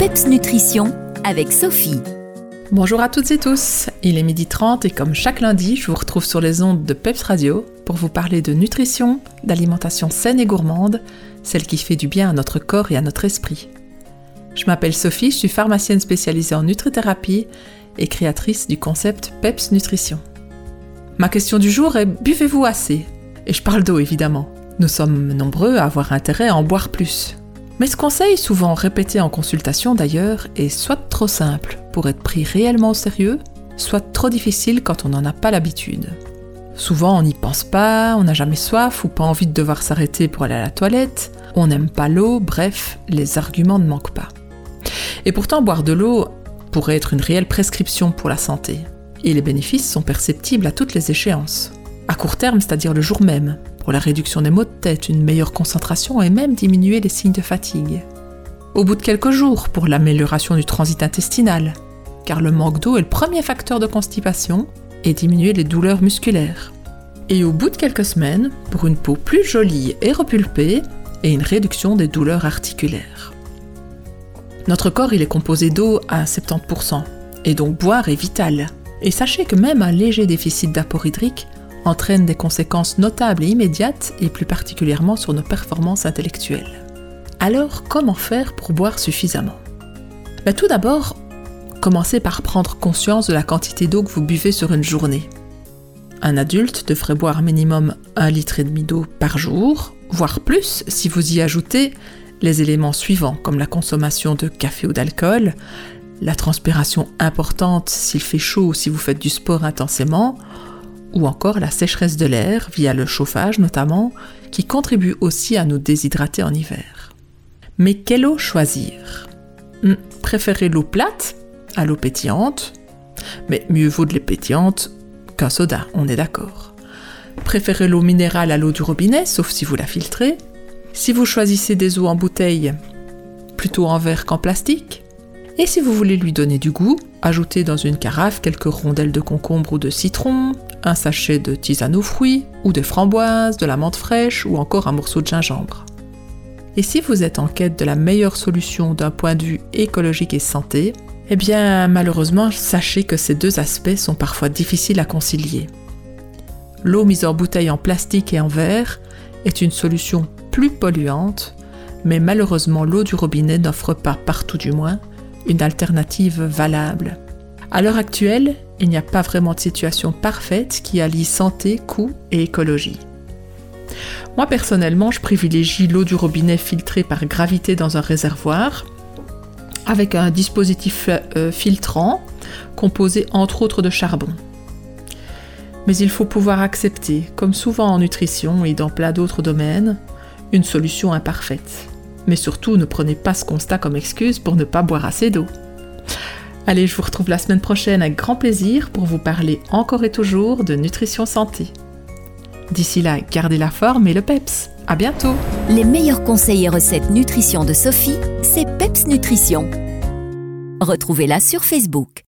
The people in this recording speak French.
PEPS Nutrition avec Sophie. Bonjour à toutes et tous, il est midi 30 et comme chaque lundi, je vous retrouve sur les ondes de PEPS Radio pour vous parler de nutrition, d'alimentation saine et gourmande, celle qui fait du bien à notre corps et à notre esprit. Je m'appelle Sophie, je suis pharmacienne spécialisée en nutrithérapie et créatrice du concept PEPS Nutrition. Ma question du jour est buvez-vous assez? Et je parle d'eau évidemment. Nous sommes nombreux à avoir intérêt à en boire plus. Mais ce conseil, souvent répété en consultation d'ailleurs, est soit trop simple pour être pris réellement au sérieux, soit trop difficile quand on n'en a pas l'habitude. Souvent on n'y pense pas, on n'a jamais soif ou pas envie de devoir s'arrêter pour aller à la toilette, on n'aime pas l'eau, bref, les arguments ne manquent pas. Et pourtant boire de l'eau pourrait être une réelle prescription pour la santé. Et les bénéfices sont perceptibles à toutes les échéances. À court terme, c'est-à-dire le jour même, pour la réduction des maux de tête, une meilleure concentration et même diminuer les signes de fatigue. Au bout de quelques jours, pour l'amélioration du transit intestinal, car le manque d'eau est le premier facteur de constipation, et diminuer les douleurs musculaires. Et au bout de quelques semaines, pour une peau plus jolie et repulpée, et une réduction des douleurs articulaires. Notre corps, est composé d'eau à 70%, et donc boire est vital. Et sachez que même un léger déficit d'apport hydrique entraîne des conséquences notables et immédiates, et plus particulièrement sur nos performances intellectuelles. Alors, comment faire pour boire suffisamment? Ben, Tout d'abord, commencez par prendre conscience de la quantité d'eau que vous buvez sur une journée. Un adulte devrait boire minimum un litre et demi d'eau par jour, voire plus si vous y ajoutez les éléments suivants comme la consommation de café ou d'alcool, la transpiration importante s'il fait chaud ou si vous faites du sport intensément, ou encore la sécheresse de l'air via le chauffage notamment, qui contribue aussi à nous déshydrater en hiver. Mais quelle eau choisir? Hmm, Préférez l'eau plate à l'eau pétillante, mais mieux vaut de l'eau pétillante qu'un soda, on est d'accord. Préférez l'eau minérale à l'eau du robinet, sauf si vous la filtrez. Si vous choisissez des eaux en bouteille, plutôt en verre qu'en plastique. Et si vous voulez lui donner du goût, ajoutez dans une carafe quelques rondelles de concombre ou de citron, un sachet de tisane aux fruits, ou de framboises, de la menthe fraîche, ou encore un morceau de gingembre. Et si vous êtes en quête de la meilleure solution d'un point de vue écologique et santé, eh bien malheureusement, sachez que ces deux aspects sont parfois difficiles à concilier. L'eau mise en bouteille en plastique et en verre est une solution plus polluante, mais malheureusement l'eau du robinet n'offre pas, partout du moins, une alternative valable. À l'heure actuelle, il n'y a pas vraiment de situation parfaite qui allie santé, coût et écologie. Moi personnellement, je privilégie l'eau du robinet filtrée par gravité dans un réservoir avec un dispositif euh, filtrant composé entre autres de charbon. Mais il faut pouvoir accepter, comme souvent en nutrition et dans plein d'autres domaines, une solution imparfaite. Mais surtout, ne prenez pas ce constat comme excuse pour ne pas boire assez d'eau. Allez, je vous retrouve la semaine prochaine avec grand plaisir pour vous parler encore et toujours de nutrition santé. D'ici là, gardez la forme et le PEPS. À bientôt. Les meilleurs conseils et recettes nutrition de Sophie, c'est PEPS Nutrition. Retrouvez-la sur Facebook.